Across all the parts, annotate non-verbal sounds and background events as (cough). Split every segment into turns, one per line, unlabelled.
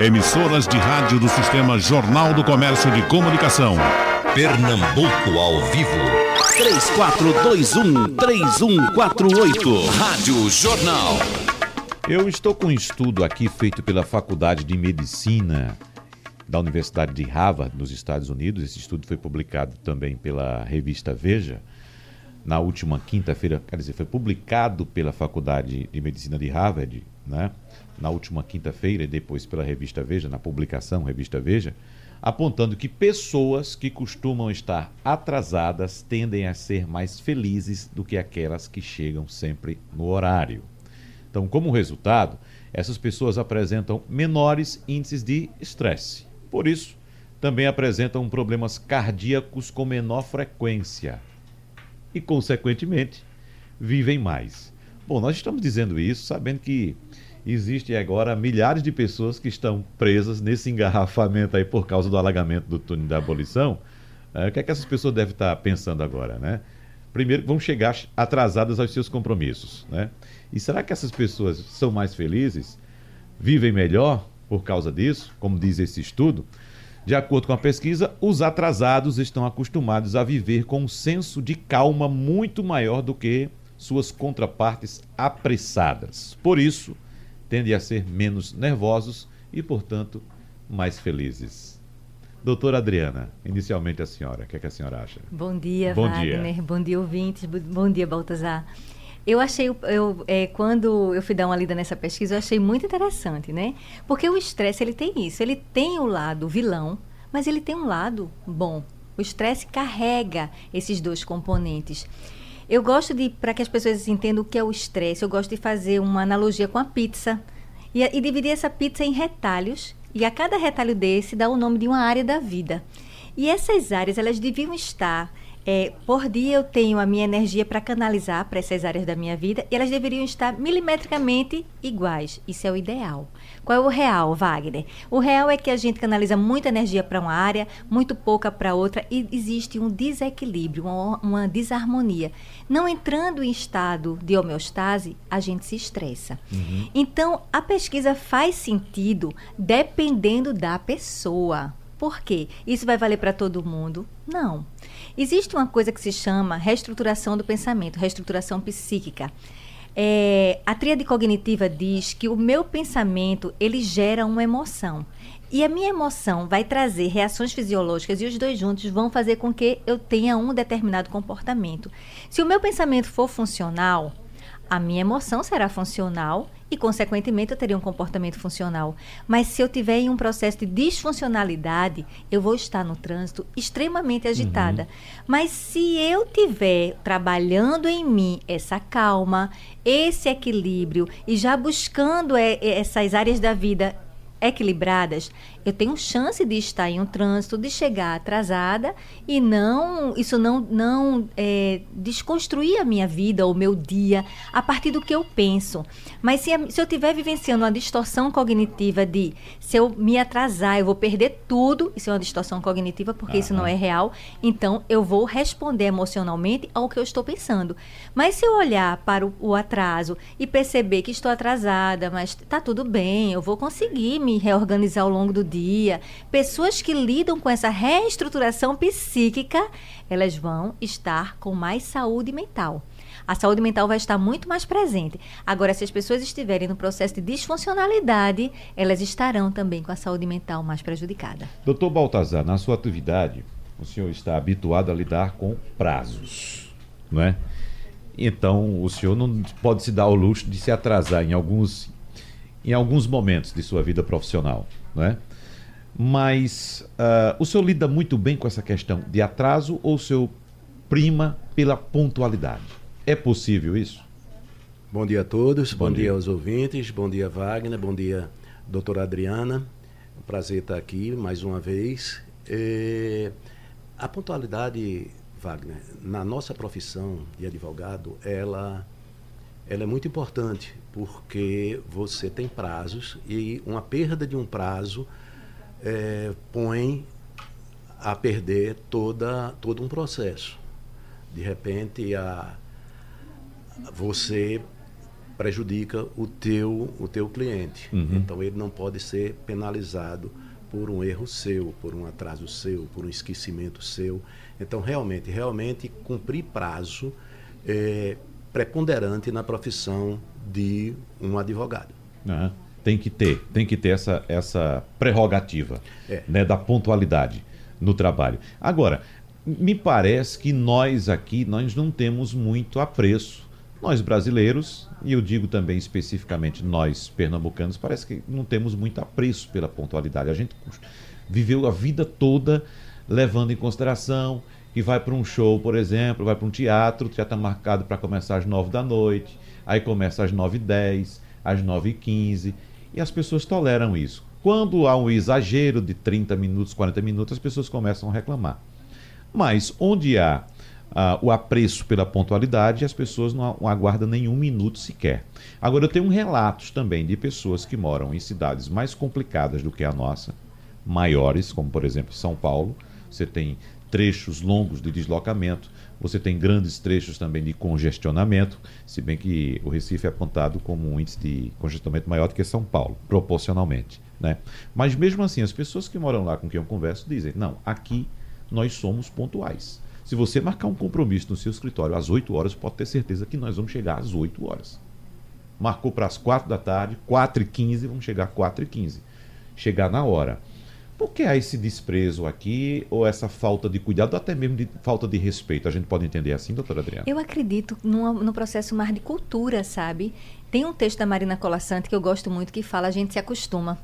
Emissoras de rádio do Sistema Jornal do Comércio de Comunicação.
Pernambuco ao vivo.
3421-3148.
Rádio Jornal.
Eu estou com um estudo aqui feito pela Faculdade de Medicina da Universidade de Harvard, nos Estados Unidos. Esse estudo foi publicado também pela revista Veja na última quinta-feira, quer dizer, foi publicado pela Faculdade de Medicina de Harvard, né? Na última quinta-feira e depois pela revista Veja, na publicação revista Veja, apontando que pessoas que costumam estar atrasadas tendem a ser mais felizes do que aquelas que chegam sempre no horário. Então, como resultado, essas pessoas apresentam menores índices de estresse. Por isso, também apresentam problemas cardíacos com menor frequência e, consequentemente, vivem mais. Bom, nós estamos dizendo isso sabendo que existem agora milhares de pessoas que estão presas nesse engarrafamento aí por causa do alagamento do túnel da abolição. É, o que é que essas pessoas devem estar pensando agora, né? Primeiro, vão chegar atrasadas aos seus compromissos, né? E será que essas pessoas são mais felizes? Vivem melhor por causa disso? Como diz esse estudo? De acordo com a pesquisa, os atrasados estão acostumados a viver com um senso de calma muito maior do que suas contrapartes apressadas. Por isso, tendem a ser menos nervosos e, portanto, mais felizes. Doutora Adriana, inicialmente a senhora, o que, é que a senhora acha?
Bom dia,
Bom
Wagner.
dia.
Bom dia, ouvintes. Bom dia, Baltazar. Eu achei, eu, é, quando eu fui dar uma lida nessa pesquisa, eu achei muito interessante, né? Porque o estresse, ele tem isso. Ele tem o lado vilão, mas ele tem um lado bom. O estresse carrega esses dois componentes. Eu gosto de, para que as pessoas entendam o que é o estresse, eu gosto de fazer uma analogia com a pizza e, e dividir essa pizza em retalhos. E a cada retalho desse dá o nome de uma área da vida. E essas áreas, elas deviam estar é, por dia eu tenho a minha energia para canalizar para essas áreas da minha vida e elas deveriam estar milimetricamente iguais. Isso é o ideal. Qual é o real, Wagner? O real é que a gente canaliza muita energia para uma área, muito pouca para outra e existe um desequilíbrio, uma, uma desarmonia. Não entrando em estado de homeostase, a gente se estressa. Uhum. Então, a pesquisa faz sentido dependendo da pessoa. Por quê? Isso vai valer para todo mundo? Não. Existe uma coisa que se chama reestruturação do pensamento, reestruturação psíquica. É, a tríade cognitiva diz que o meu pensamento ele gera uma emoção. E a minha emoção vai trazer reações fisiológicas e os dois juntos vão fazer com que eu tenha um determinado comportamento. Se o meu pensamento for funcional, a minha emoção será funcional e, consequentemente, eu teria um comportamento funcional. Mas se eu tiver em um processo de disfuncionalidade, eu vou estar no trânsito extremamente agitada. Uhum. Mas se eu tiver trabalhando em mim essa calma, esse equilíbrio e já buscando essas áreas da vida equilibradas, eu tenho chance de estar em um trânsito, de chegar atrasada e não isso não não é, desconstruir a minha vida ou meu dia a partir do que eu penso. Mas se, se eu estiver vivenciando uma distorção cognitiva de se eu me atrasar eu vou perder tudo, isso é uma distorção cognitiva porque isso não é real, então eu vou responder emocionalmente ao que eu estou pensando. Mas se eu olhar para o, o atraso e perceber que estou atrasada, mas está tudo bem, eu vou conseguir me reorganizar ao longo do dia. Pessoas que lidam com essa reestruturação psíquica, elas vão estar com mais saúde mental. A saúde mental vai estar muito mais presente. Agora, se as pessoas estiverem no processo de disfuncionalidade, elas estarão também com a saúde mental mais prejudicada.
Doutor Baltazar, na sua atividade, o senhor está habituado a lidar com prazos, não é? Então, o senhor não pode se dar o luxo de se atrasar em alguns, em alguns momentos de sua vida profissional, não é? Mas uh, o senhor lida muito bem com essa questão de atraso ou o senhor prima pela pontualidade? É possível isso?
Bom dia a todos, bom,
Bom
dia.
dia.
aos ouvintes, bom dia Wagner, bom dia doutora Adriana. Um prazer estar aqui mais uma vez. É, a pontualidade, Wagner, na nossa profissão de advogado, ela, ela é muito importante, porque você tem prazos e uma perda de um prazo é, põe a perder toda, todo um processo. De repente, a, você prejudica o teu, o teu cliente.
Uhum.
Então ele não pode ser penalizado por um erro seu, por um atraso seu, por um esquecimento seu. Então realmente, realmente cumprir prazo é preponderante na profissão de um advogado.
Né? Tem que ter, tem que ter essa, essa prerrogativa
É.
né, da pontualidade no trabalho. Agora, me parece que nós aqui nós não temos muito apreço. Nós brasileiros, e eu digo também especificamente nós pernambucanos, parece que não temos muito apreço pela pontualidade. A gente viveu a vida toda levando em consideração que vai para um show, por exemplo, vai para um teatro, já está marcado para começar às nove da noite, aí começa às nove e dez, às nove e quinze, e as pessoas toleram isso. Quando há um exagero de 30 minutos, 40 minutos, as pessoas começam a reclamar. Mas onde há ah, o apreço pela pontualidade, as pessoas não, aguardam nenhum minuto sequer. Agora, eu tenho relatos também de pessoas que moram em cidades mais complicadas do que a nossa, maiores, como por exemplo São Paulo. Você tem trechos longos de deslocamento, você tem grandes trechos também de congestionamento, se bem que o Recife é apontado como um índice de congestionamento maior do que São Paulo, proporcionalmente. Né? Mas mesmo assim, as pessoas que moram lá com quem eu converso dizem: não, aqui nós somos pontuais. Se você marcar um compromisso no seu escritório às 8 horas, pode ter certeza que nós vamos chegar às 8 horas. Marcou para as 4 da tarde, 4 e 15, vamos chegar às 4 e 15. Chegar na hora. Por que há esse desprezo aqui, ou essa falta de cuidado, até mesmo de falta de respeito? A gente pode entender assim, doutora Adriana?
Eu acredito numa, no processo mais de cultura, sabe? Tem um texto da Marina Colassante que eu gosto muito que fala a gente se acostuma.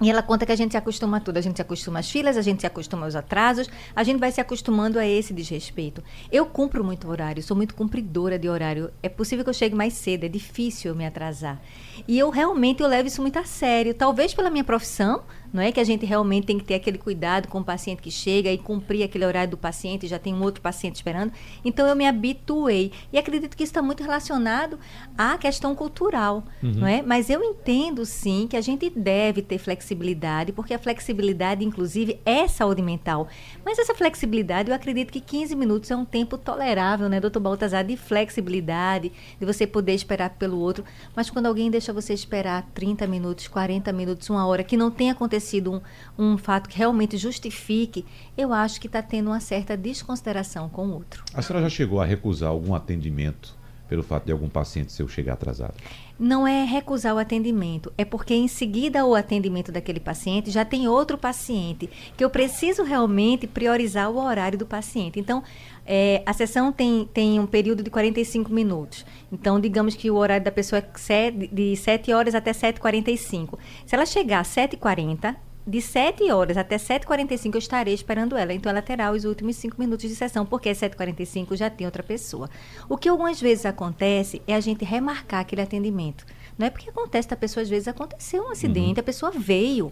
E ela conta que a gente se acostuma a tudo. A gente se acostuma às filas, a gente se acostuma aos atrasos, a gente vai se acostumando a esse desrespeito. Eu cumpro muito horário, sou muito cumpridora de horário. É possível que eu chegue mais cedo, é difícil eu me atrasar. E eu realmente eu levo isso muito a sério. Talvez pela minha profissão, não é que a gente realmente tem que ter aquele cuidado com o paciente que chega e cumprir aquele horário do paciente, já tem um outro paciente esperando. Então eu me habituei e acredito que isso está muito relacionado à questão cultural, não é? Mas eu entendo sim que a gente deve ter flexibilidade, porque a flexibilidade, inclusive, é saúde mental. Mas essa flexibilidade, eu acredito que 15 minutos é um tempo tolerável, né, doutor Baltazar, de flexibilidade, de você poder esperar pelo outro. Mas quando alguém deixa você esperar 30 minutos, 40 minutos, uma hora, que não tem acontecido um, um fato que realmente justifique, eu acho que está tendo uma certa desconsideração com o outro.
A senhora já chegou a recusar algum atendimento pelo fato de algum paciente seu chegar atrasado?
Não é recusar o atendimento, é porque em seguida ao atendimento daquele paciente já tem outro paciente que eu preciso realmente priorizar o horário do paciente. Então, é, a sessão tem, tem um período de 45 minutos. Então, digamos que o horário da pessoa é sete- de 7 horas até 7h45. Se ela chegar às 7h40, de 7 horas até 7h45 eu estarei esperando ela. Então ela terá os últimos 5 minutos de sessão, porque às 7h45 já tem outra pessoa. O que algumas vezes acontece é a gente remarcar aquele atendimento. Não é porque acontece, a pessoa às vezes aconteceu um acidente, a pessoa veio,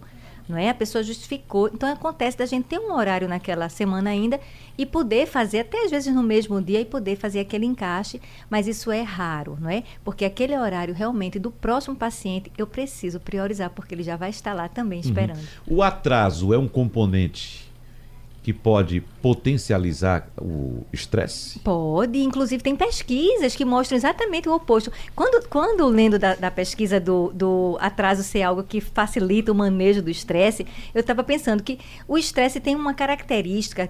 não é? A pessoa justificou. Então acontece da gente ter um horário naquela semana ainda e poder fazer, até às vezes no mesmo dia, e poder fazer aquele encaixe, mas isso é raro, não é? Porque aquele horário realmente do próximo paciente eu preciso priorizar, porque ele já vai estar lá também esperando.
O atraso é um componente que pode potencializar o estresse?
Pode, inclusive tem pesquisas que mostram exatamente o oposto. Quando, quando lendo da, da pesquisa do, do atraso ser algo que facilita o manejo do estresse, eu estava pensando que o estresse tem uma característica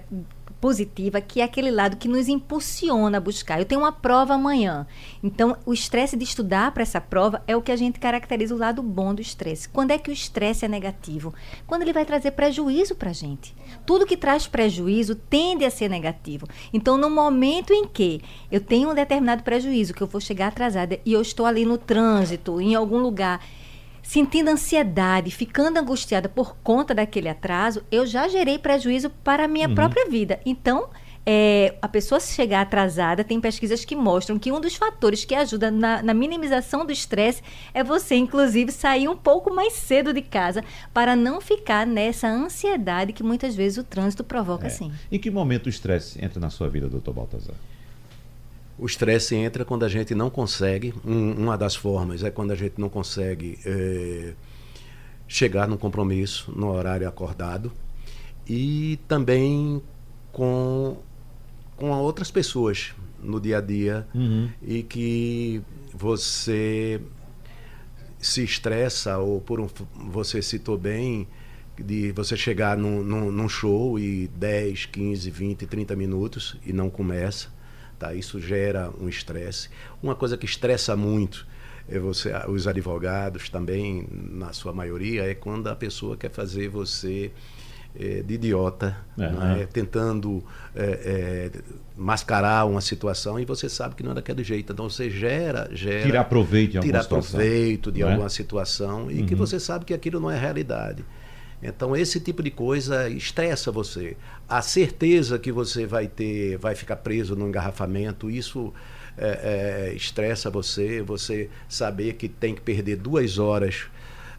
positiva, que é aquele lado que nos impulsiona a buscar. Eu tenho uma prova amanhã. Então, o estresse de estudar para essa prova é o que a gente caracteriza o lado bom do estresse. Quando é que o estresse é negativo? Quando ele vai trazer prejuízo para a gente. Tudo que traz prejuízo tende a ser negativo. Então, no momento em que eu tenho um determinado prejuízo, que eu vou chegar atrasada e eu estou ali no trânsito, em algum lugar, sentindo ansiedade, ficando angustiada por conta daquele atraso, eu já gerei prejuízo para a minha própria vida. Então, é, a pessoa se chegar atrasada, tem pesquisas que mostram que um dos fatores que ajuda na, na minimização do estresse é você, inclusive, sair um pouco mais cedo de casa para não ficar nessa ansiedade que muitas vezes o trânsito provoca,
É.
sim.
Em que momento o estresse entra na sua vida, doutor Baltazar?
O estresse entra quando a gente não consegue, um- uma das formas é quando a gente não consegue eh, chegar num compromisso no horário acordado e também com, com outras pessoas no dia a dia e que você se estressa ou por um, você citou bem de você chegar num, num, num show e 10, 15, 20, 30 minutos e não começa, tá? Isso gera um estresse. Uma coisa que estressa muito é você, os advogados também, na sua maioria, é quando a pessoa quer fazer você é, de idiota,
É,
não é?
né?
tentando é, é, mascarar uma situação e você sabe que não é daquele jeito. Então você gera, gera
Tirar proveito de alguma
tirar
situação.
proveito de
é?
alguma situação e que você sabe que aquilo não é realidade. Então esse tipo de coisa estressa você. A certeza que você vai ter, vai ficar preso no engarrafamento, isso é, é, estressa você. Você saber que tem que perder duas horas.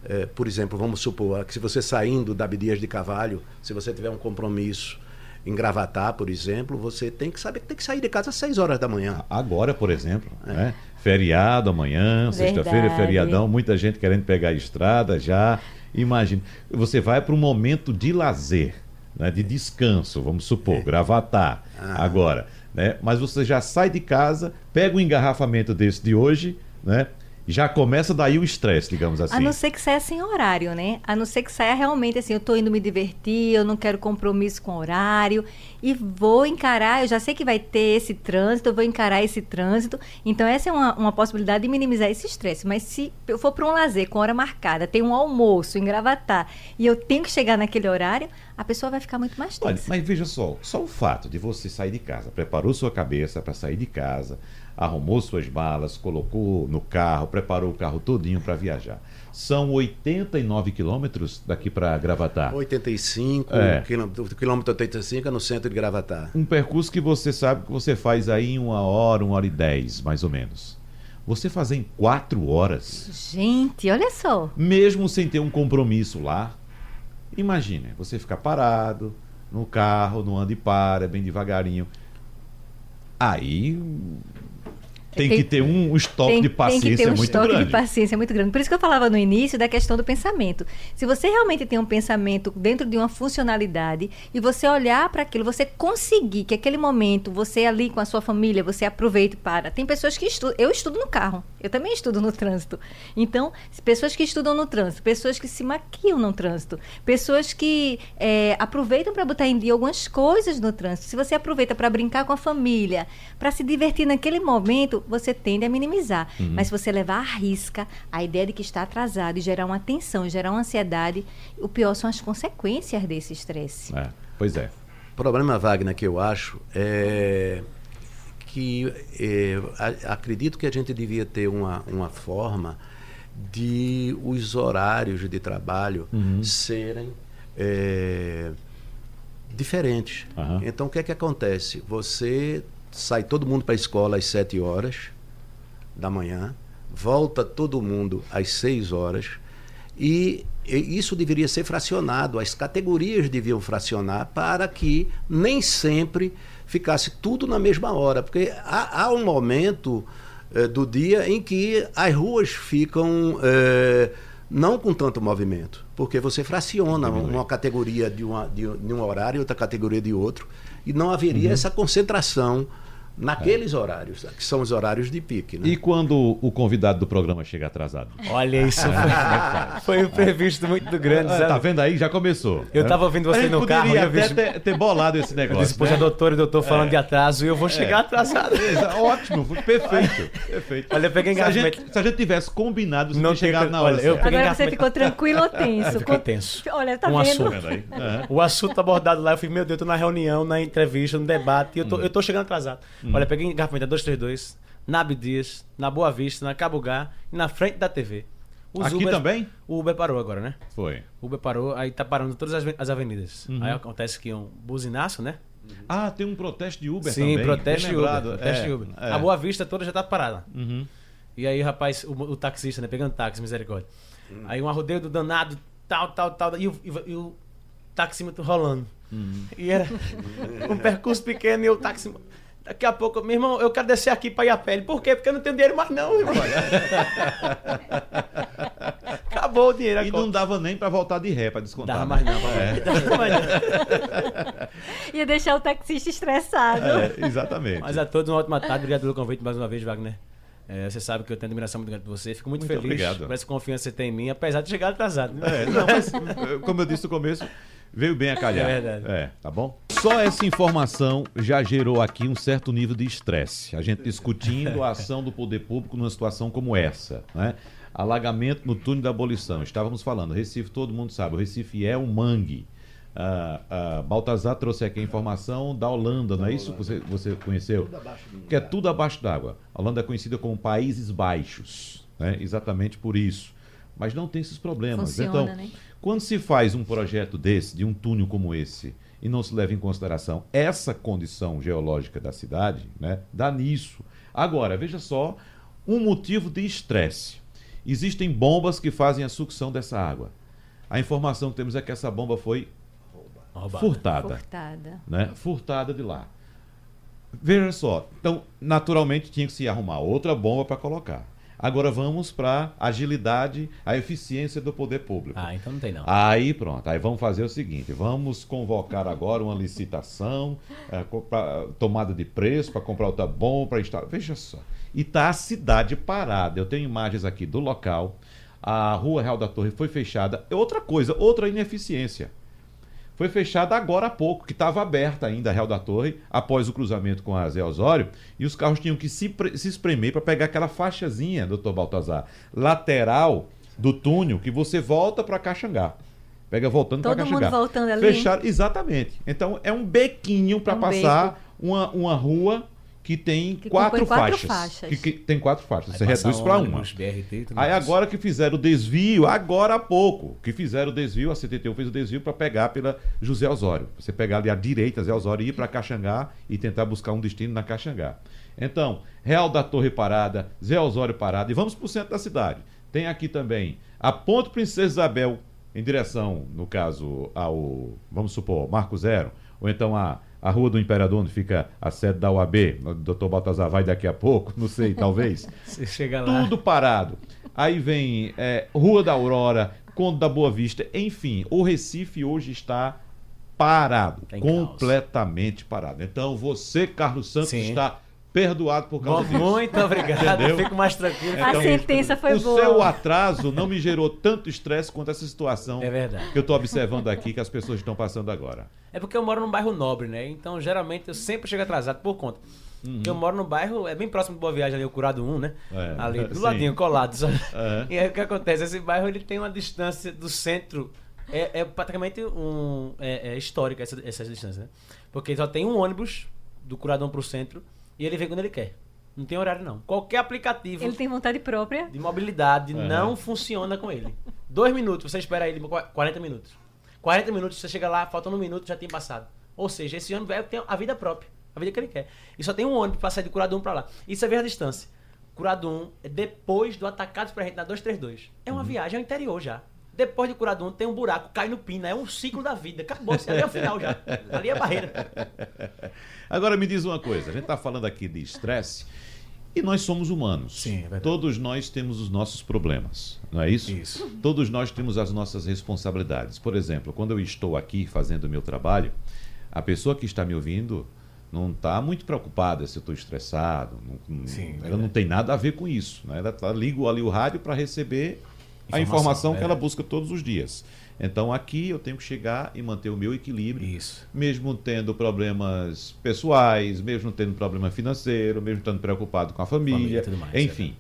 é, por exemplo, vamos supor que se você saindo da Abdias de Cavalho, se você tiver um compromisso em Gravatar, por exemplo, você tem que saber que tem que sair de casa às 6 horas da manhã.
Agora, por exemplo, né? feriado amanhã, sexta-feira é feriadão, muita gente querendo pegar a estrada já. Imagine, você vai para um momento de lazer, né? de descanso, vamos supor, gravatar agora, né? Mas você já sai de casa, pega um engarrafamento desse de hoje, né? Já começa daí o estresse, digamos assim.
A não ser que saia sem horário, né? A não ser que saia realmente assim, eu tô indo me divertir, eu não quero compromisso com horário e vou encarar, eu já sei que vai ter esse trânsito, eu vou encarar esse trânsito. Então essa é uma, uma possibilidade de minimizar esse estresse. Mas se eu for para um lazer com hora marcada, tem um almoço em Gravatar e eu tenho que chegar naquele horário, a pessoa vai ficar muito mais
Olha,
tensa.
mas veja só, só o fato de você sair de casa, preparou sua cabeça para sair de casa, arrumou suas malas, colocou no carro, preparou o carro todinho para viajar. São 89 quilômetros daqui para Gravatar.
85,
É.
quilômetro, quilômetro 85 é no centro de Gravatar.
Um percurso que você sabe que você faz aí em uma hora, uma hora e dez, mais ou menos. Você fazer em quatro horas,
Gente, olha só.
mesmo sem ter um compromisso lá, imagine, você ficar parado no carro, não anda e para, bem devagarinho. Aí tem,
Tem-
que ter um estoque de
tem
paciência
que ter um
muito
estoque
grande.
de paciência muito grande. Por isso que eu falava no início da questão do pensamento. Se você realmente tem um pensamento dentro de uma funcionalidade e você olhar para aquilo, você conseguir que aquele momento, você ali com a sua família, você aproveite para. Tem pessoas que estudam. Eu estudo no carro. Eu também estudo no trânsito. Então, pessoas que estudam no trânsito, pessoas que se maquiam no trânsito, pessoas que é, aproveitam para botar em dia algumas coisas no trânsito. Se você aproveita para brincar com a família, para se divertir naquele momento, você tende a minimizar. Mas se você levar à risca a ideia de que está atrasado e gerar uma tensão, gerar uma ansiedade, o pior são as consequências desse estresse.
É, pois é.
O problema, Wagner, que eu acho é que é, acredito que a gente devia ter uma, uma forma de os horários de trabalho serem é, diferentes.
Aham.
Então, o que é que acontece? Você sai todo mundo para a escola às 7 horas da manhã, volta todo mundo às 6 horas e isso deveria ser fracionado, as categorias deviam fracionar para que nem sempre ficasse tudo na mesma hora, porque há, há um momento eh, do dia em que as ruas ficam eh, não com tanto movimento, porque você fraciona uma categoria de, uma, de, um- de um horário e outra categoria de outro, e não haveria essa concentração naqueles horários, que são os horários de pique. Né?
E quando o convidado do programa chega atrasado?
Olha, isso foi, foi um previsto muito grande,
Ah,
sabe?
tá vendo aí? Já começou.
Eu
né?
tava ouvindo você no carro e eu vi-
até ter, ter bolado esse
Eu
negócio.
disse, poxa,
né?
doutor e doutor falando de atraso e eu vou chegar atrasado. (laughs)
Ótimo, perfeito. perfeito.
Olha, eu peguei
se, a
engarrafamento.
gente, se a gente tivesse combinado, você
Não
tinha- na hora.
olha, eu
Agora você ficou tranquilo ou tenso? (laughs)
Eu
Com-
tenso.
Olha, tá
Um
vendo?
assunto.
Vendo aí? É.
O assunto abordado lá, eu falei, meu Deus, eu tô na reunião, na entrevista, no debate, e eu tô, eu tô chegando atrasado. Olha, eu peguei engarrafamento da 232, na Abdias, na Boa Vista, na Cabugá e na frente da TV. Os
Aqui
Ubers-
também?
O Uber parou agora, né?
Foi.
O Uber parou, aí tá parando todas as, as avenidas. Aí acontece que um buzinaço, né?
Ah, tem um protesto de Uber
Sim,
também.
protesto
bem
de Uber. Protesto
É,
de Uber.
é.
A Boa Vista toda já tá parada.
Uhum.
E aí, rapaz, o, o taxista, né? Pegando táxi, misericórdia. Aí um arrodeio do danado, tal, tal, tal. E o, e, e o taxímetro rolando. E era (laughs) um percurso pequeno e o táxi. Daqui a pouco, meu irmão, eu quero descer aqui pra ir a pé. Ele, Por quê? Porque eu não tenho dinheiro mais, não, irmão. (laughs) acabou o dinheiro.
E não dava nem pra voltar de ré, pra descontar.
Dava mais
né?
não.
É.
Dava mais não. (laughs)
Ia deixar o taxista estressado.
É, exatamente.
Mas a todos uma ótima tarde. Obrigado pelo convite mais uma vez, Wagner. É, você sabe que eu tenho admiração muito grande por você. Fico muito,
Muito
feliz
obrigado.
por essa confiança que você tem em mim, apesar de chegar atrasado. né?
É, não, mas, como eu disse no começo, veio bem a calhar.
É verdade.
É, tá bom? Só essa informação já gerou aqui um certo nível de estresse. A gente discutindo a ação do poder público numa situação como essa, né? Alagamento no túnel da abolição. Estávamos falando, Recife, todo mundo sabe, o Recife é um mangue. Ah, ah, Baltazar trouxe aqui a informação da Holanda, não é isso que você, você conheceu? Que é tudo abaixo d'água. A Holanda é conhecida como Países Baixos, né? exatamente por isso. Mas não tem esses problemas.
Funciona,
então,
né?
Quando se faz um projeto desse, de um túnel como esse, e não se leva em consideração essa condição geológica da cidade, né, dá nisso. Agora, veja só, um motivo de estresse. Existem bombas que fazem a sucção dessa água. A informação que temos é que essa bomba foi furtada
Furtada.
né? Furtada de lá. Veja só, então, naturalmente tinha que se arrumar outra bomba para colocar. Agora vamos para agilidade, a eficiência do poder público.
Ah, então não tem não.
Aí pronto, aí vamos fazer o seguinte: vamos convocar agora uma licitação, é, tomada de preço para comprar outra bomba para instalar. Veja só. E está a cidade parada. Eu tenho imagens aqui do local. A rua Real da Torre foi fechada. Outra coisa, outra ineficiência. Foi fechada agora há pouco, que estava aberta ainda a Real da Torre, após o cruzamento com a Zé Osório, e os carros tinham que se, se espremer para pegar aquela faixazinha, doutor Baltazar, lateral do túnel, que você volta para Caxangá. Pega voltando para
Todo
Caxangá.
mundo voltando ali.
Fecharam, exatamente. Então é um bequinho para
Um
passar uma, uma rua que tem
Que
quatro,
quatro
faixas.
faixas.
Que, que tem quatro faixas.
Aí
Você reduz para uma.
BRT
Aí agora que fizeram o desvio, agora há pouco, que fizeram o desvio, a CTTU fez o desvio para pegar pela José Osório. Você pegar ali à direita, José Osório, e ir para Caxangá e tentar buscar um destino na Caxangá. Então, Real da Torre parada, Zé Osório parada, e vamos para o centro da cidade. Tem aqui também a Ponte Princesa Isabel, em direção, no caso, ao, vamos supor, Marco Zero, ou então a, a Rua do Imperador, onde fica a sede da UAB, o doutor Baltazar vai daqui a pouco, não sei, (laughs) talvez.
Você chega lá.
Tudo parado. Aí vem é, Rua da Aurora, Conde da Boa Vista, enfim, o Recife hoje está parado,
Tá em caos.
completamente parado. Então você, Carlos Santos,
Sim.
está perdoado por causa disso.
Muito obrigado.
Entendeu?
Fico mais tranquilo.
A sentença foi
o
boa.
seu atraso não me gerou tanto estresse quanto essa situação
É verdade.
que eu estou observando aqui que as pessoas estão passando agora.
É porque eu moro num bairro nobre, né? Então, geralmente, eu sempre chego atrasado por conta. Eu moro num bairro, é bem próximo do Boa Viagem, ali, o Curado 1, né?
É,
ali, (laughs) do
sim.
ladinho, colado. sabe?
É.
E aí, o que acontece? Esse bairro, ele tem uma distância do centro, é, é praticamente um, é, é histórica essa, essa distância, né? Porque só tem um ônibus do Curadão pro centro e ele vem quando ele quer. Não tem horário, não. Qualquer aplicativo
Ele tem vontade própria.
de mobilidade
Uhum.
não funciona com ele. Dois minutos, você espera ele qu- 40 minutos. 40 minutos, você chega lá, faltando um minuto, já tem passado. Ou seja, esse ônibus velho tem a vida própria, a vida que ele quer. E só tem um ônibus pra sair de Curadum pra lá. Isso é ver a distância. Curadum é depois do Atacados pra gente na 232. É
Uhum.
uma viagem ao interior já. Depois de Curadum tem um buraco, cai no Pina, é um ciclo da vida. Acabou, ali é o final já. (laughs) Ali é a barreira.
Agora me diz uma coisa, a gente está falando aqui de estresse e nós somos humanos.
Sim, é.
Todos nós temos os nossos problemas, não é isso?
Isso.
Todos nós temos as nossas responsabilidades. Por exemplo, quando eu estou aqui fazendo o meu trabalho, a pessoa que está me ouvindo não está muito preocupada se eu estou estressado. Não, não-
Sim,
ela
verdade.
não tem nada a ver com isso. Né? Ela tá, liga ali o rádio para receber a
Informação,
informação que ela busca todos os dias. Então aqui eu tenho que chegar e manter o meu equilíbrio
Isso.
mesmo tendo problemas pessoais, mesmo tendo problema financeiro, mesmo estando preocupado com a família,
Família tudo mais,
enfim,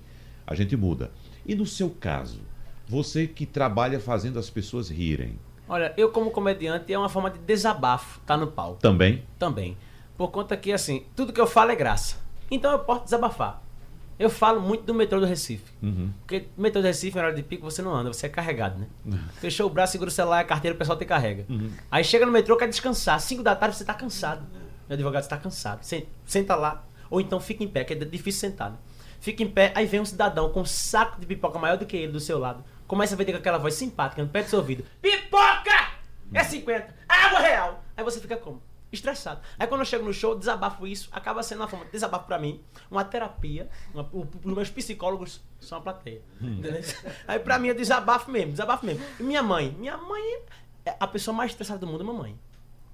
a gente muda. E no seu caso, você que trabalha fazendo as pessoas rirem,
Olha, eu como comediante é uma forma de desabafo, tá no palco.
também?
Também. Por conta que, assim, tudo que eu falo é graça. Então eu posso desabafar. Eu falo muito do metrô do Recife.
Uhum.
Porque no metrô do Recife, na hora de pico, você não anda, você é carregado, né? Fechou o braço, segura o celular, a carteira, o pessoal te carrega. Aí chega no metrô, quer descansar. 5 da tarde você tá cansado. Meu advogado, você tá cansado. Sen- Senta lá. Ou então fica em pé, que é difícil sentar, né? Fica em pé, aí vem um cidadão com um saco de pipoca maior do que ele do seu lado. Começa a vender com aquela voz simpática no pé do seu ouvido. Pipoca! É 50. Água real! Aí você fica como? Estressado. Aí quando eu chego no show, desabafo isso, acaba sendo uma forma de desabafo pra mim, uma terapia. Uma, os meus psicólogos são a plateia. Entendeu? Aí pra mim eu desabafo mesmo, desabafo mesmo. E minha mãe? Minha mãe é a pessoa mais estressada do mundo, é mamãe.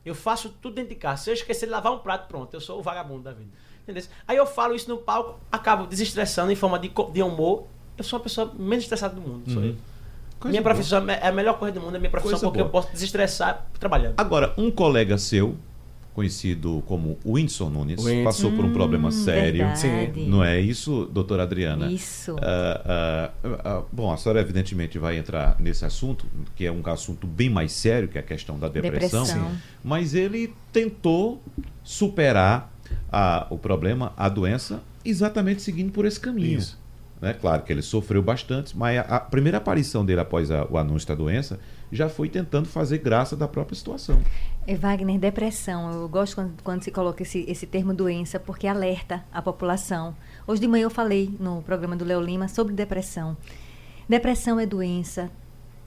Eu faço tudo dentro de casa. Se eu esquecer de lavar um prato, pronto, eu sou o vagabundo da vida. Entendeu? Aí eu falo isso no palco, acabo desestressando em forma de, de humor. Eu sou a pessoa menos estressada do mundo, sou eu.
Coisa
minha
boa.
profissão é a melhor coisa do mundo, é a minha profissão,
Coisa
porque
boa.
eu posso desestressar trabalhando.
Agora, um colega seu, conhecido como Whindersson Nunes,
Whindersson.
passou por um problema
Hum,
sério.
verdade.
Não é isso, doutora Adriana?
Isso.
Ah, ah, ah, bom, a senhora evidentemente vai entrar nesse assunto, que é um assunto bem mais sério, que é a questão da depressão.
Depressão.
Mas ele tentou superar a- o problema, a doença, exatamente seguindo por esse caminho.
Isso.
Né? Claro que ele sofreu bastante, mas a, a primeira aparição dele após a- o anúncio da doença já foi tentando fazer graça da própria situação.
É Wagner, depressão. Eu gosto quando, quando se coloca esse, esse termo doença, porque alerta a população. Hoje de manhã eu falei no programa do Leo Lima sobre depressão. Depressão é doença,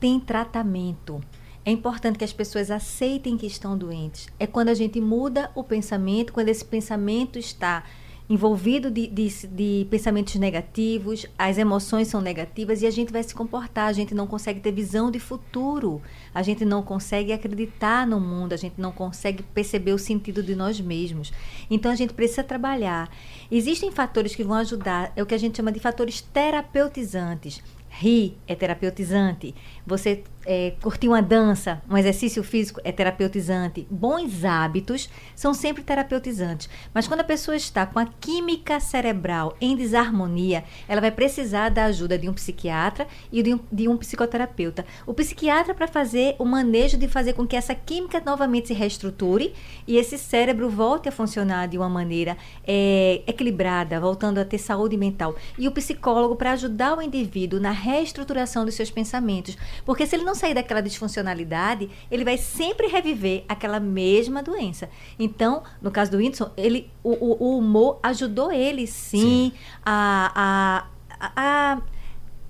tem tratamento. É importante que as pessoas aceitem que estão doentes. É quando a gente muda o pensamento, quando esse pensamento está envolvido de, de, de pensamentos negativos, as emoções são negativas e a gente vai se comportar, a gente não consegue ter visão de futuro, a gente não consegue acreditar no mundo, a gente não consegue perceber o sentido de nós mesmos. Então a gente precisa trabalhar. Existem fatores que vão ajudar, é o que a gente chama de fatores terapeutizantes. Rir é terapeutizante. Você é, curtir uma dança, um exercício físico é terapeutizante. Bons hábitos são sempre terapeutizantes. Mas quando a pessoa está com a química cerebral em desarmonia, ela vai precisar da ajuda de um psiquiatra e de um, de um psicoterapeuta. O psiquiatra para fazer o manejo de fazer com que essa química novamente se reestruture e esse cérebro volte a funcionar de uma maneira é, equilibrada, voltando a ter saúde mental. E o psicólogo para ajudar o indivíduo na reestruturação dos seus pensamentos. Porque se ele não sair daquela disfuncionalidade, ele vai sempre reviver aquela mesma doença. Então, no caso do Whindersson, ele, o, o- o humor ajudou ele, sim, a- a- a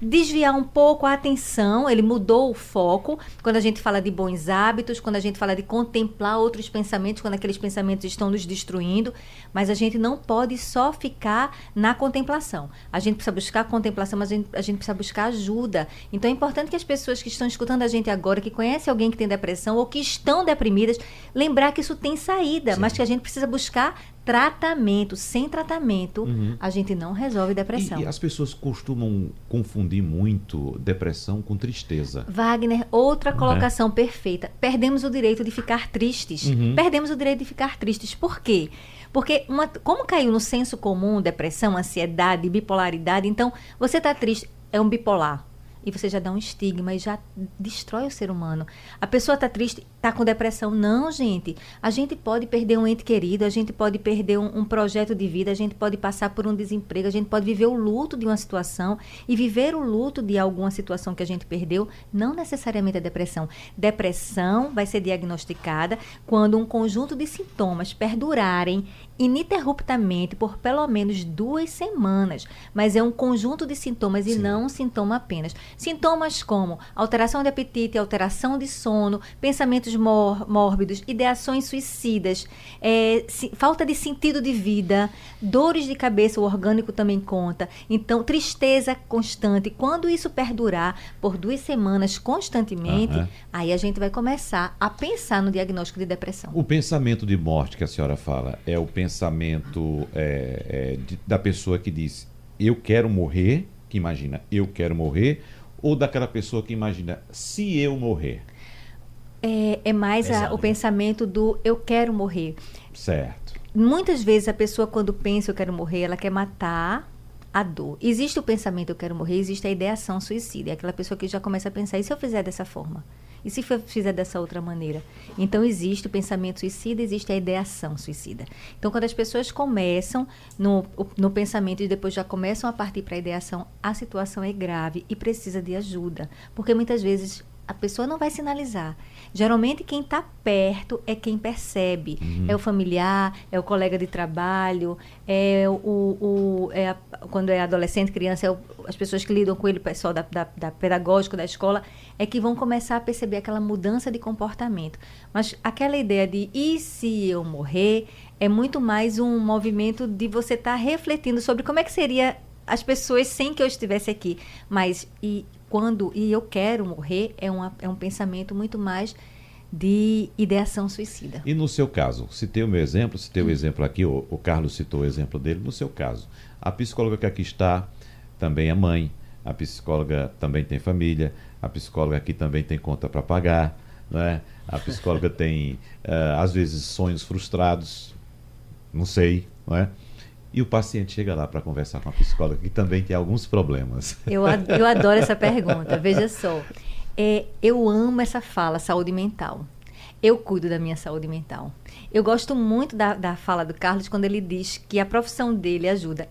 desviar um pouco a atenção, ele mudou o foco. Quando a gente fala de bons hábitos, quando a gente fala de contemplar outros pensamentos, quando aqueles pensamentos estão nos destruindo, mas a gente não pode só ficar na contemplação. A gente precisa buscar contemplação, mas a gente, a gente precisa buscar ajuda. Então é importante que as pessoas que estão escutando a gente agora, que conhecem alguém que tem depressão ou que estão deprimidas, lembrar que isso tem saída, mas que a gente precisa buscar tratamento. Sem tratamento, a gente não resolve depressão.
E, e as pessoas costumam confundir muito depressão com tristeza.
Wagner, outra colocação perfeita. Perdemos o direito de ficar tristes. Perdemos o direito de ficar tristes. Por quê? Porque, uma- como caiu no senso comum depressão, ansiedade, bipolaridade, então você está triste, é um bipolar. E você já dá um estigma e já destrói o ser humano. A pessoa está triste, está com depressão. Não, gente. A gente pode perder um ente querido, a gente pode perder um, um projeto de vida, a gente pode passar por um desemprego, a gente pode viver o luto de uma situação. E viver o luto de alguma situação que a gente perdeu não necessariamente é depressão. Depressão vai ser diagnosticada quando um conjunto de sintomas perdurarem ininterruptamente por pelo menos duas semanas. Mas é um conjunto de sintomas e não um sintoma apenas. Sintomas como alteração de apetite, alteração de sono, pensamentos mórbidos, ideações suicidas, é, si- falta de sentido de vida, dores de cabeça, o orgânico também conta. Então, tristeza constante. Quando isso perdurar por duas semanas constantemente,
Aham.
aí a gente vai começar a pensar no diagnóstico de depressão.
O pensamento de morte que a senhora fala é o pensamento é, é, de- da pessoa que diz eu quero morrer, que imagina eu quero morrer, ou daquela pessoa que imagina se eu morrer.
É, é mais a- o pensamento do eu quero morrer.
Certo.
Muitas vezes a pessoa, quando pensa eu quero morrer, ela quer matar a dor. Existe o pensamento eu quero morrer, existe a ideação suicida. É aquela pessoa que já começa a pensar, e se eu fizer dessa forma? E se eu fizer dessa outra maneira? Então existe o pensamento suicida, existe a ideação suicida. Então quando as pessoas começam no, no pensamento e depois já começam a partir para a ideação, a situação é grave e precisa de ajuda. Porque muitas vezes a pessoa não vai sinalizar. Geralmente quem está perto é quem percebe. É o familiar, é o colega de trabalho, é o, o- é a- quando é adolescente, criança, é o- as pessoas que lidam com ele, o pessoal da, da, da pedagógico da escola, é que vão começar a perceber aquela mudança de comportamento. Mas aquela ideia de e se eu morrer é muito mais um movimento de você estar refletindo sobre como é que seria as pessoas sem que eu estivesse aqui. Mas e quando e eu quero morrer é, uma, é um pensamento muito mais de ideação suicida.
E no seu caso, citei o meu exemplo, citei o exemplo aqui, o, o Carlos citou o exemplo dele. No seu caso, a psicóloga que aqui está também é mãe, a psicóloga também tem família, a psicóloga aqui também tem conta para pagar, né? a psicóloga (laughs) tem, eh, às vezes, sonhos frustrados, não sei, não é? E o paciente chega lá para conversar com a psicóloga que também tem alguns problemas.
Eu, eu adoro essa pergunta. Veja só. É, eu amo essa fala, saúde mental. Eu cuido da minha saúde mental. Eu gosto muito da, da fala do Carlos quando ele diz que a profissão dele ajuda.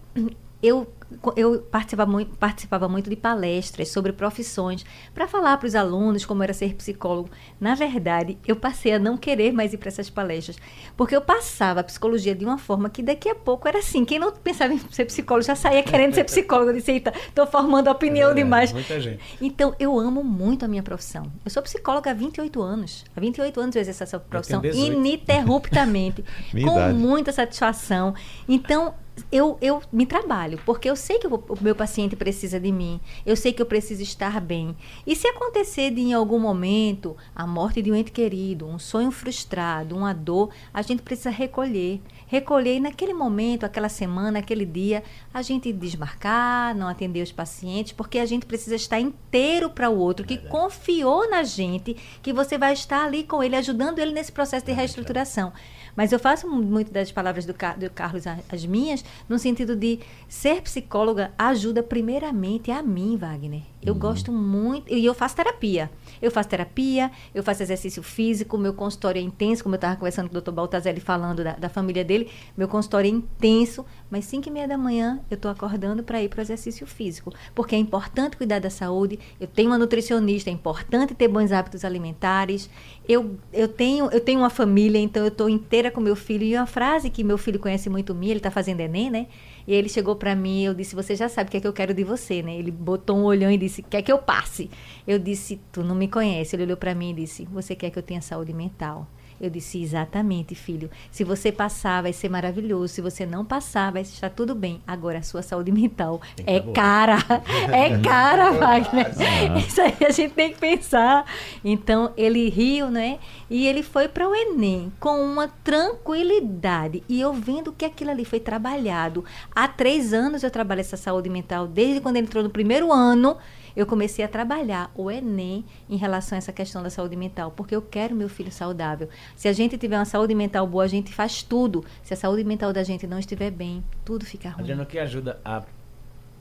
Eu, eu participava, muito, participava muito de palestras sobre profissões para falar para os alunos como era ser psicólogo. Na verdade, eu passei a não querer mais ir para essas palestras, porque eu passava a psicologia de uma forma que daqui a pouco era assim. Quem não pensava em ser psicólogo já saía querendo ser (laughs) psicólogo. Eu disse, eita, estou formando opinião
É,
demais.
muita gente.
Então, eu amo muito a minha profissão. Eu sou psicóloga há 28 anos. Há 28 anos eu exerço essa profissão
18.
ininterruptamente, (laughs) com
idade.
muita satisfação. Então, eu, eu me trabalho, porque eu sei que o, o meu paciente precisa de mim, eu sei que eu preciso estar bem. E se acontecer de, em algum momento, a morte de um ente querido, um sonho frustrado, uma dor, a gente precisa recolher. Recolher e naquele momento, aquela semana, aquele dia, a gente desmarcar, não atender os pacientes, porque a gente precisa estar inteiro para o outro, que confiou na gente, que você vai estar ali com ele, ajudando ele nesse processo de reestruturação. Mas eu faço mu- muito das palavras do, Car- do Carlos as minhas, no sentido de ser psicóloga ajuda primeiramente a mim, Wagner. Eu gosto muito, e eu faço terapia. Eu faço terapia, eu faço exercício físico, meu consultório é intenso, como eu estava conversando com o Dr. Baltazelli falando da, da família dele, meu consultório é intenso, mas 5 e meia da manhã eu estou acordando para ir para o exercício físico, porque é importante cuidar da saúde, eu tenho uma nutricionista, é importante ter bons hábitos alimentares, eu, eu, tenho, eu tenho uma família, então eu estou inteira com meu filho, e uma frase que meu filho conhece muito minha, ele está fazendo Enem, né? E ele chegou para mim, eu disse, você já sabe o que é que eu quero de você, né? Ele botou um olhão e disse, quer que eu passe? Eu disse, tu não me conhece. Ele olhou para mim e disse, você quer que eu tenha saúde mental? Eu disse, exatamente, filho. Se você passar, vai ser maravilhoso. Se você não passar, vai estar tudo bem. Agora, a sua saúde mental é cara. (laughs) É cara, Wagner. Isso aí a gente tem que pensar. Então, ele riu, né? E ele foi para o Enem com uma tranquilidade. E eu vendo que aquilo ali foi trabalhado. Há três anos eu trabalho essa saúde mental. Desde quando ele entrou no primeiro ano, eu comecei a trabalhar o Enem em relação a essa questão da saúde mental, porque eu quero meu filho saudável. Se a gente tiver uma saúde mental boa, a gente faz tudo. Se a saúde mental da gente não estiver bem, tudo fica ruim.
Adriano, o que ajuda a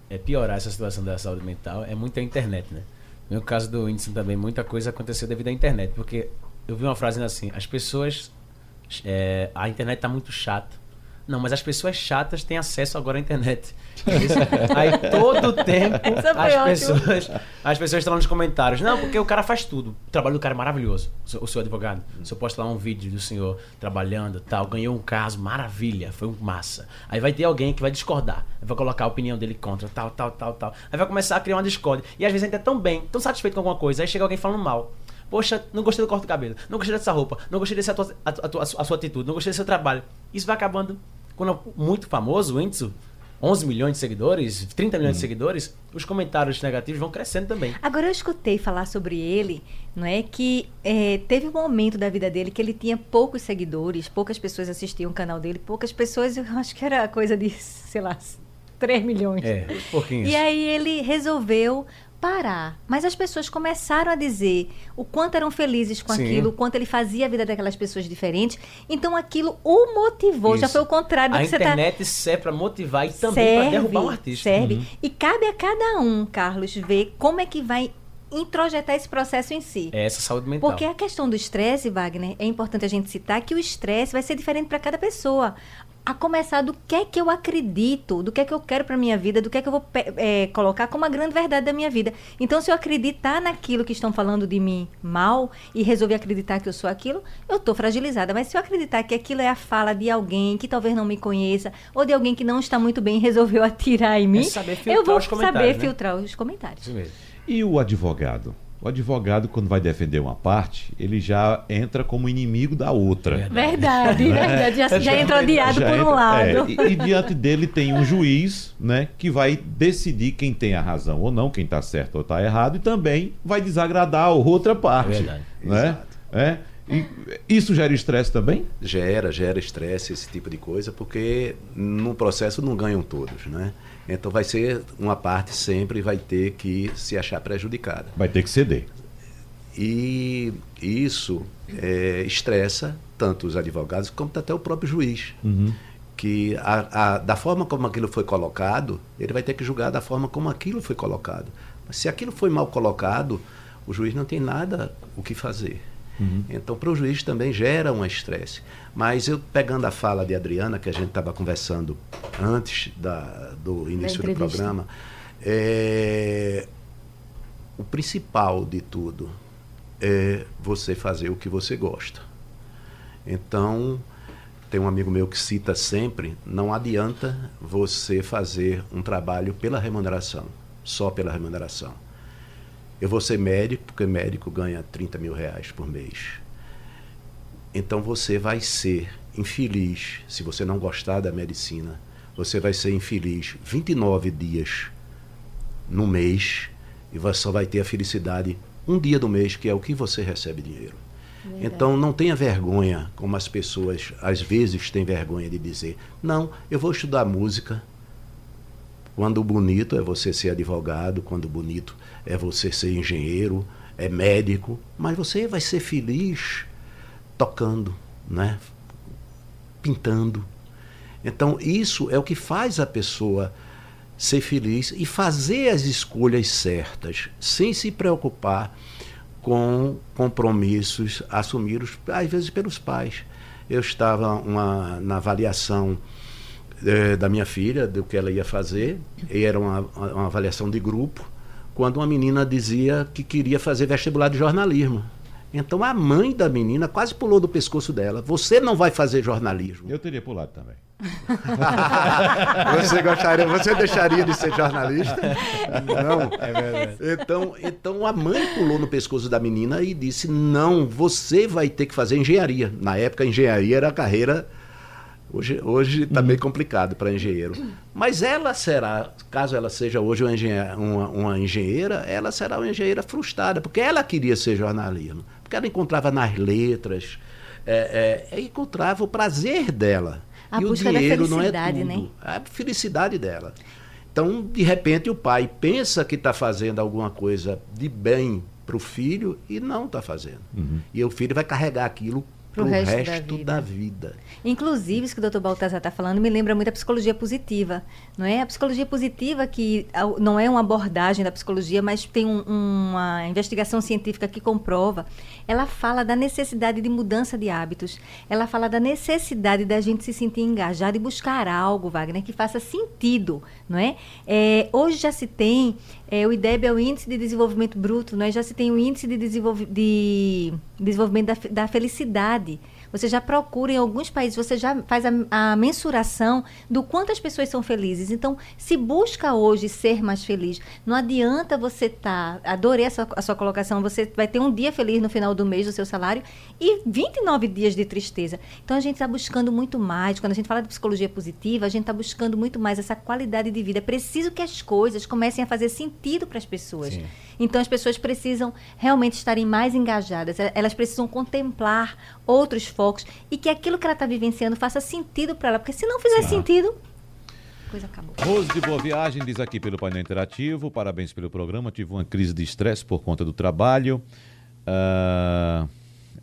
é, piorar essa situação da saúde mental é muito a internet, né? No caso do índice também, muita coisa aconteceu devido à internet. Porque eu vi uma frase assim, as pessoas... é, a internet tá muito chata. Não, mas as pessoas chatas têm acesso agora à internet. (laughs) Aí todo tempo
foi
as pessoas, as pessoas estão nos comentários. Não, porque o cara faz tudo. O trabalho do cara é maravilhoso. O seu, o seu advogado. Se eu posto lá um vídeo do senhor trabalhando tal, ganhou um caso, maravilha, foi um massa. Aí vai ter alguém que vai discordar. Vai colocar a opinião dele contra, tal, tal, tal, tal. Aí vai começar a criar uma discórdia. E às vezes a gente é tão bem, tão satisfeito com alguma coisa. Aí chega alguém falando mal. Poxa, não gostei do corte do cabelo, não gostei dessa roupa, não gostei dessa tua, a, a sua atitude, não gostei do seu trabalho. Isso vai acabando. Quando é muito famoso, o índice, 11 milhões de seguidores, 30 milhões de seguidores, os comentários negativos vão crescendo também.
Agora eu escutei falar sobre ele, não é que é, teve um momento da vida dele que ele tinha poucos seguidores, poucas pessoas assistiam o canal dele, poucas pessoas, eu acho que era coisa de, sei lá, 3 milhões.
É, uns pouquinhos.
E aí ele resolveu parar. Mas as pessoas começaram a dizer o quanto eram felizes com
Sim.
aquilo, o quanto ele fazia a vida daquelas pessoas diferentes. Então aquilo o motivou. Já
Isso.
foi o contrário do
A
que você está
internet serve para motivar e também para derrubar um artista.
Serve.
Uhum.
E cabe a cada um, Carlos, ver como é que vai introjetar esse processo em si.
É essa saúde mental.
Porque a questão do estresse, Wagner, é importante a gente citar que o estresse vai ser diferente para cada pessoa. A começar do que é que eu acredito, do que é que eu quero para minha vida, do que é que eu vou é, colocar como a grande verdade da minha vida. Então, se eu acreditar naquilo que estão falando de mim mal e resolver acreditar que eu sou aquilo, eu estou fragilizada. Mas se eu acreditar que aquilo é a fala de alguém que talvez não me conheça ou de alguém que não está muito bem e resolveu (laughs) atirar em mim,
é
eu vou
saber
né? filtrar os comentários.
E o advogado? O advogado, quando vai defender uma parte, ele já entra como inimigo da outra.
Verdade, né? verdade. Já, já entra odiado já por um entra, lado.
É, e, e, diante dele tem um juiz, né, que vai decidir quem tem a razão ou não, quem está certo ou está errado, e também vai desagradar a outra parte. Verdade. Né? Exato. É? E isso gera estresse também?
Gera, gera estresse, esse tipo de coisa, porque no processo não ganham todos, né? Então vai ser uma parte sempre vai ter que se achar prejudicada.
Vai ter que ceder.
E isso é, estressa tanto os advogados como até o próprio juiz. Uhum. Que a, a, da forma como aquilo foi colocado, ele vai ter que julgar da forma como aquilo foi colocado. Mas se aquilo foi mal colocado, o juiz não tem nada o que fazer. Uhum. Então, para o juiz também gera um estresse. Mas eu, pegando a fala de Adriana, que a gente estava conversando antes da, do início do programa, é, o principal de tudo é você fazer o que você gosta. Então, tem um amigo meu que cita sempre: não adianta você fazer um trabalho pela remuneração, só pela remuneração. Eu vou ser médico, porque médico ganha 30 mil reais por mês. Então você vai ser infeliz se você não gostar da medicina. Você vai ser infeliz 29 dias no mês e você só vai ter a felicidade um dia do mês, que é o que você recebe dinheiro. Verdade. Então não tenha vergonha, como as pessoas às vezes têm vergonha de dizer: não, eu vou estudar música. Quando bonito é você ser advogado, quando bonito é você ser engenheiro, é médico, mas você vai ser feliz tocando, né? pintando. Então, isso é o que faz a pessoa ser feliz e fazer as escolhas certas, sem se preocupar com compromissos assumidos, às vezes, pelos pais. Eu estava uma, na avaliação eh, da minha filha, do que ela ia fazer, e era uma, uma avaliação de grupo, quando uma menina dizia que queria fazer vestibular de jornalismo. Então a mãe da menina quase pulou do pescoço dela. Você não vai fazer jornalismo.
Eu teria pulado também. (laughs)
você gostaria, você deixaria de ser jornalista? Não. É verdade. Então, então a mãe pulou no pescoço da menina e disse: "Não, você vai ter que fazer engenharia". Na época engenharia era a carreira Hoje hoje está bem complicado para engenheiro. Mas ela será, caso ela seja hoje uma engenheira, uma, uma engenheira, ela será uma engenheira frustrada, porque ela queria ser jornalismo. Porque ela encontrava nas letras, é, é, encontrava o prazer dela.
A e busca o dinheiro da felicidade, não é tudo. Né?
A felicidade dela. Então, de repente, o pai pensa que está fazendo alguma coisa de bem para o filho e não está fazendo. Uhum. E o filho vai carregar aquilo para o resto, resto da, vida. da, vida.
Inclusive, isso que o Dr. Baltazar está falando me lembra muito a psicologia positiva, não é? A psicologia positiva que não é uma abordagem da psicologia, mas tem um, uma investigação científica que comprova. Ela fala da necessidade de mudança de hábitos. Ela fala da necessidade da gente se sentir engajado e buscar algo, Wagner, que faça sentido, não é? é hoje já se tem é, o IDEB é o índice de desenvolvimento bruto, nós já se tem o índice de, desenvolv de desenvolvimento da, da felicidade você já procura em alguns países, você já faz a, a mensuração do quanto as pessoas são felizes. Então, se busca hoje ser mais feliz, não adianta você estar. Tá, adorei a sua, a sua colocação, você vai ter um dia feliz no final do mês do seu salário e 29 dias de tristeza. Então, a gente está buscando muito mais. Quando a gente fala de psicologia positiva, a gente está buscando muito mais essa qualidade de vida. É preciso que as coisas comecem a fazer sentido para as pessoas. Sim. Então as pessoas precisam realmente estarem mais engajadas, elas precisam contemplar outros focos e que aquilo que ela está vivenciando faça sentido para ela, porque se não fizer Sim. sentido, coisa acabou.
Rose de Boa Viagem diz aqui pelo painel interativo, parabéns pelo programa, tive uma crise de estresse por conta do trabalho. Uh,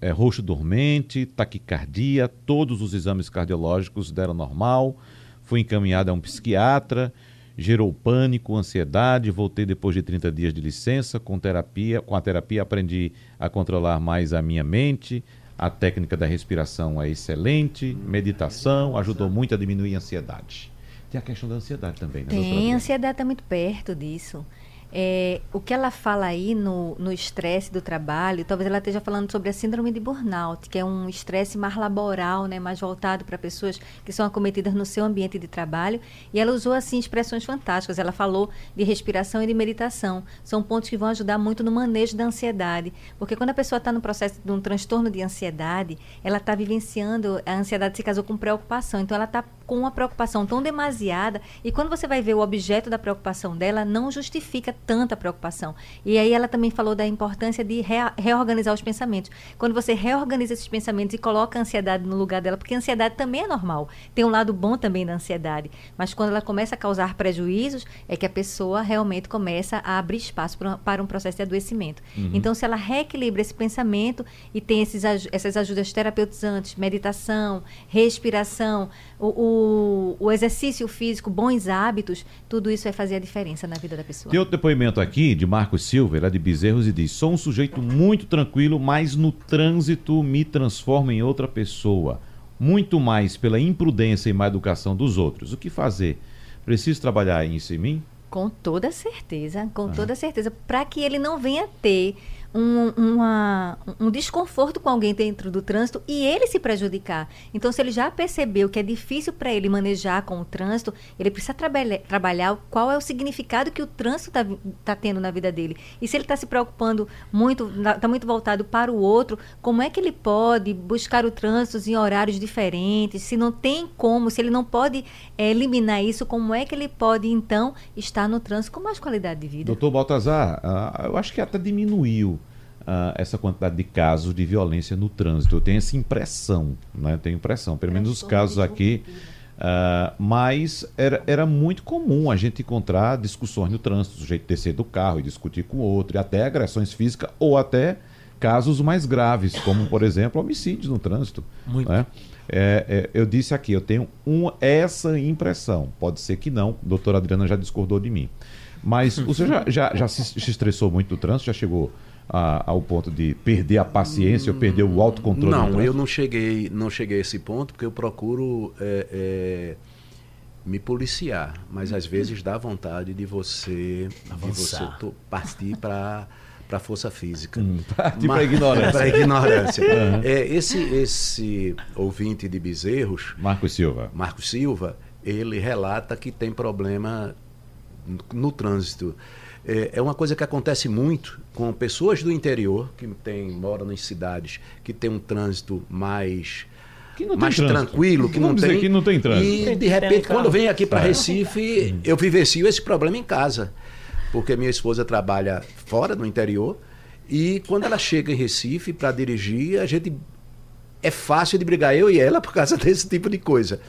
é, roxo dormente, taquicardia, todos os exames cardiológicos deram normal, fui encaminhada a um psiquiatra, gerou pânico, ansiedade. Voltei depois de 30 dias de licença com terapia. Com a terapia aprendi a controlar mais a minha mente, A técnica da respiração é excelente, meditação ajudou muito a diminuir a ansiedade. Tem a questão da ansiedade também, né,
Tem, a ansiedade está muito perto disso. É, o que ela fala aí no estresse do trabalho, talvez ela esteja falando sobre a síndrome de burnout, que é um estresse mais laboral, né, mais voltado para pessoas que são acometidas no seu ambiente de trabalho. E ela usou assim expressões fantásticas. Ela falou de respiração e de meditação. São pontos que vão ajudar muito no manejo da ansiedade, porque quando a pessoa está no processo de um transtorno de ansiedade, ela está vivenciando a ansiedade se casou com preocupação. Então ela está com uma preocupação tão demasiada e quando você vai ver o objeto da preocupação dela, não justifica tanta preocupação. E aí ela também falou da importância de rea- reorganizar os pensamentos. Quando você reorganiza esses pensamentos e coloca a ansiedade no lugar dela, porque a ansiedade também é normal. Tem um lado bom também da ansiedade, mas quando ela começa a causar prejuízos, é que a pessoa realmente começa a abrir espaço para um- para um processo de adoecimento. Então, se ela reequilibra esse pensamento e tem esses, essas ajudas terapeutizantes, meditação, respiração, o, o, o exercício físico, bons hábitos, tudo isso vai fazer a diferença na vida da pessoa.
Tem outro depoimento aqui de Marcos Silva, ele é de Bezerros e diz: Sou um sujeito muito tranquilo, mas no trânsito me transformo em outra pessoa. Muito mais pela imprudência e má educação dos outros. O que fazer? Preciso trabalhar isso em mim?
Com toda certeza, com toda certeza, para que ele não venha ter um, uma- um desconforto com alguém dentro do trânsito e ele se prejudicar. Então, se ele já percebeu que é difícil para ele manejar com o trânsito, ele precisa trabalha- trabalhar qual é o significado que o trânsito está tendo na vida dele. E se ele está se preocupando muito, está muito voltado para o outro, como é que ele pode buscar o trânsito em horários diferentes? Se não tem como, se ele não pode eh, eliminar isso, como é que ele pode, então, estar no trânsito com mais qualidade de vida?
Doutor Baltazar, ah, eu acho que até diminuiu ah, essa quantidade de casos de violência no trânsito. Eu tenho essa impressão, né? Eu tenho impressão, pelo menos os casos aqui. ah, mas era, era muito comum a gente encontrar discussões no trânsito, o sujeito descer do carro e discutir com o outro, e até agressões físicas ou até casos mais graves, como, por exemplo, homicídios no trânsito.
Muito.
né? É, é, eu disse aqui, eu tenho um, essa impressão. Pode ser que não, a doutora Adriana já discordou de mim. Mas (laughs) senhor já, já, já se, se estressou muito no trânsito? Já chegou a- ao ponto de perder a paciência ou perder o autocontrole?
Não, eu não cheguei, não cheguei a esse ponto porque eu procuro é, é, me policiar, mas às vezes dá vontade de você, de você to- partir para para a força física. Mas-
pra ignorância.
pra ignorância. (laughs) É, esse esse ouvinte de Bezerros,
Marcos Silva.
Marcos Silva, ele relata que tem problema no, no trânsito. É, é uma coisa que acontece muito com pessoas do interior que tem, moram em cidades que tem um trânsito mais
Que não tem
mais
trânsito.
tranquilo, que
Vamos
não
dizer
tem.
que não tem trânsito.
E de repente, quando vem aqui para
É.
Recife, eu vivencio esse problema em casa, porque minha esposa trabalha fora no interior e quando ela chega em Recife para dirigir, a gente é fácil de brigar eu e ela por causa (laughs) desse tipo de coisa.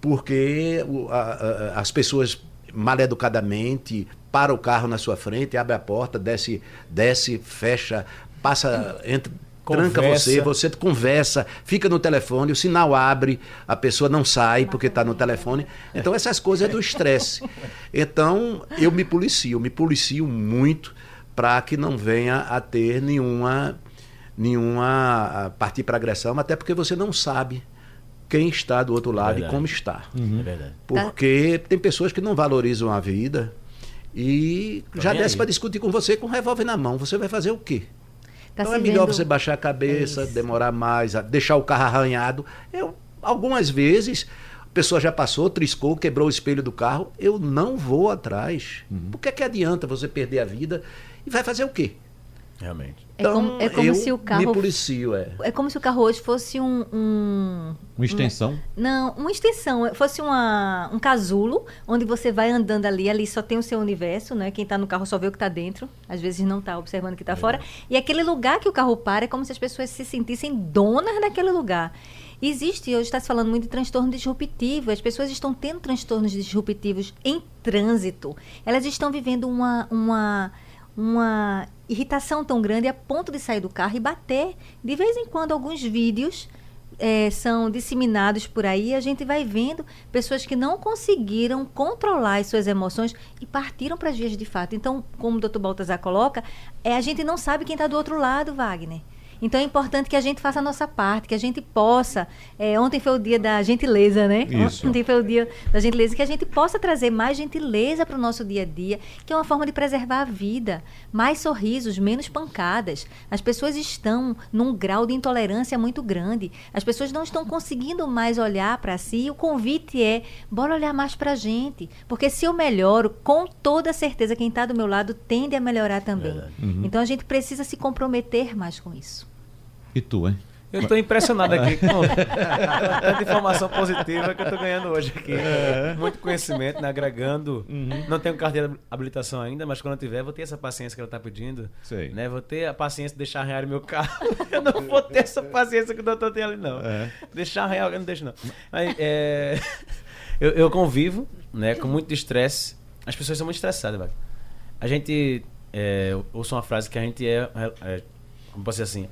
Porque o- a- a- as pessoas mal educadamente para o carro na sua frente, abre a porta, desce, desce, fecha, passa, entra, tranca você, você conversa, fica no telefone, o sinal abre, a pessoa não sai porque está no telefone. Então essas coisas é do estresse. Então eu me policio, me policio muito para que não venha a ter nenhuma nenhuma a partir para agressão, até porque você não sabe quem está do outro lado e
Verdade.
como está.
É verdade.
Porque tem pessoas que não valorizam a vida e
Tá
já desce para discutir com você com um revólver na mão. Você vai fazer o quê?
Tá
então é melhor
vendo-
você baixar a cabeça,
Isso.
demorar mais, deixar o carro arranhado. Eu, algumas vezes, a pessoa já passou, triscou, quebrou o espelho do carro. Eu não vou atrás.
Uhum.
Por que, que adianta você perder a vida e vai fazer o quê?
Realmente.
É como, é como
eu
se o
me
carro.
policio, é.
É como se o carro hoje fosse um- um,
Uma extensão.
Não, uma extensão, fosse uma, um casulo, onde você vai andando ali, ali só tem o seu universo, né? Quem está no carro só vê o que está dentro, às vezes não está observando o que está fora. E aquele lugar que o carro para é como se as pessoas se sentissem donas daquele lugar. Existe, hoje está se falando muito de transtorno disruptivo, as pessoas estão tendo transtornos disruptivos em trânsito. Elas estão vivendo uma, uma, uma irritação tão grande a ponto de sair do carro e bater. De vez em quando, alguns vídeos eh, são disseminados por aí, a gente vai vendo pessoas que não conseguiram controlar as suas emoções e partiram para as vias de fato. Então, como o Dr. Baltazar coloca, é, a gente não sabe quem está do outro lado, Wagner. Então é importante que a gente faça a nossa parte, que a gente possa. é, ontem foi o dia da gentileza, né?
Isso.
Ontem foi o dia da gentileza, que a gente possa trazer mais gentileza para o nosso dia a dia, que é uma forma de preservar a vida. Mais sorrisos, menos pancadas. As pessoas estão num grau de intolerância muito grande. As pessoas não estão conseguindo mais olhar para si. E o convite é: bora olhar mais para a gente. Porque se eu melhoro, com toda certeza, quem está do meu lado tende a melhorar também. Então a gente precisa se comprometer mais com isso.
E tu, hein?
Eu estou impressionado aqui (laughs) com tanta informação positiva que eu estou ganhando hoje aqui.
É.
Muito conhecimento, né? agregando.
Uhum.
Não tenho carteira de habilitação ainda, mas quando eu tiver, vou ter essa paciência que ela está pedindo.
Sei.
Né? Vou ter a paciência de deixar arranhar o meu carro. (laughs) Eu não vou ter essa paciência que o doutor tem ali, não.
É.
Deixar arranhar, eu não deixo, não. Mas, é, (laughs) eu, eu convivo né, com muito estresse. As pessoas são muito estressadas, velho. A gente. É, eu ouço uma frase que a gente é, é, é. Como posso dizer assim?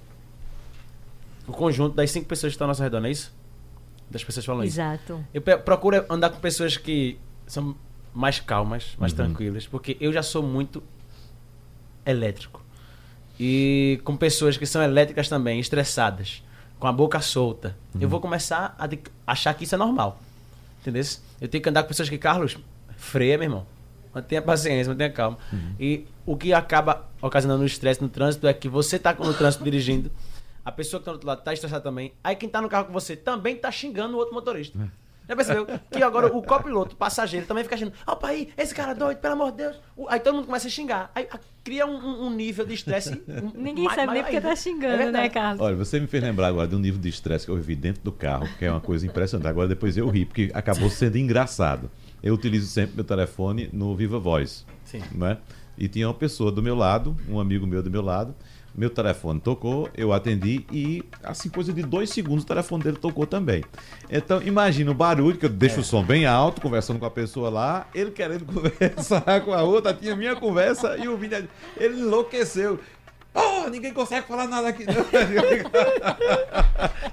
O conjunto das cinco pessoas que estão ao nosso redor, não é isso? Das pessoas falam isso.
Exato.
Eu procuro andar com pessoas que são mais calmas, mais
Uhum.
tranquilas, porque eu já sou muito elétrico. E com pessoas que são elétricas também, estressadas, com a boca solta,
Uhum.
eu vou começar a achar que isso é normal. Entendeu? Eu tenho que andar com pessoas que, Carlos, freia, meu irmão. Mantenha paciência, mantenha calma.
Uhum.
E o que acaba ocasionando o estresse no trânsito é que você tá no trânsito (laughs) dirigindo, a pessoa que tá do outro lado tá estressada também, aí quem tá no carro com você também tá xingando o outro motorista. Já percebeu? Que agora o copiloto, o passageiro, também fica xingando. Opa aí, esse cara é doido, pelo amor de Deus. Aí todo mundo começa a xingar. Aí cria um, um- nível de estresse. (laughs)
Ninguém sabe nem porque
ainda.
tá
É
xingando,
verdade.
né, Carlos?
Olha, você me fez lembrar agora de um nível de estresse que eu vivi dentro do carro, que é uma coisa impressionante. Agora depois eu ri, porque acabou sendo engraçado. Eu utilizo sempre meu telefone no Viva Voz.
Sim.
Né? E tinha uma pessoa do meu lado, um amigo meu do meu lado. Meu telefone tocou, eu atendi e, assim, coisa de dois segundos, o telefone dele tocou também. Então, imagina o barulho, que eu deixo o som bem alto, conversando com a pessoa lá, ele querendo (laughs) conversar com a outra, tinha minha conversa e o vídeo, ele enlouqueceu. Oh, ninguém consegue falar nada aqui. não." (laughs)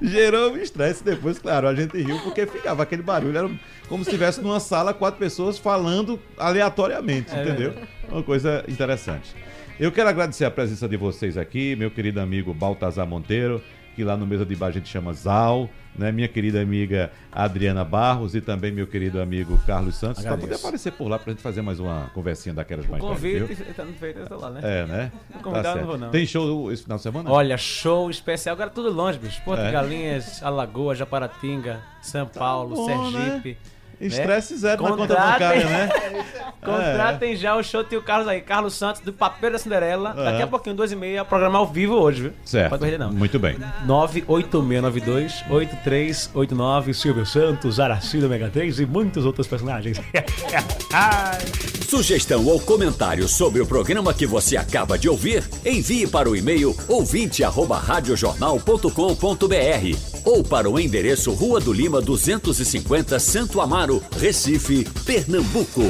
Gerou um estresse depois, claro, a gente riu porque ficava aquele barulho, era como se estivesse numa sala, quatro pessoas falando aleatoriamente,
É
entendeu? Uma coisa interessante. Eu quero agradecer a presença de vocês aqui, meu querido amigo Baltazar Monteiro, que lá no Mesa de Bar a gente chama Zal, né? minha querida amiga Adriana Barros e também meu querido amigo Carlos Santos, para poder aparecer por lá pra gente fazer mais uma conversinha daquelas mais?
Convite, tá no feito, eu tô lá, né?
É, né?
Convidado
Tá
não vou, não.
Tem show esse final de semana?
Olha, show especial. Agora tudo longe, bicho. Porto
É.
de Galinhas, Alagoas, Japaratinga, São Paulo,
bom,
Sergipe.
Estresse zero na conta
Contratem-
bancária, né? (laughs)
Contratem já o show, tem o Carlos aí. Carlos Santos, do Papeiro da Cinderela.
É.
Daqui a pouquinho, duas e meia, programa ao vivo hoje, viu?
Certo.
Pode perder, não.
Muito bem.
98692-8389. Silvio Santos, Aracida Mega 3 e muitos outros personagens. (laughs)
Sugestão ou comentário sobre o programa que você acaba de ouvir, envie para o e-mail ouvinte@radiojornal.com.br ou para o endereço Rua do Lima 250, Santo Amaro, Recife, Pernambuco.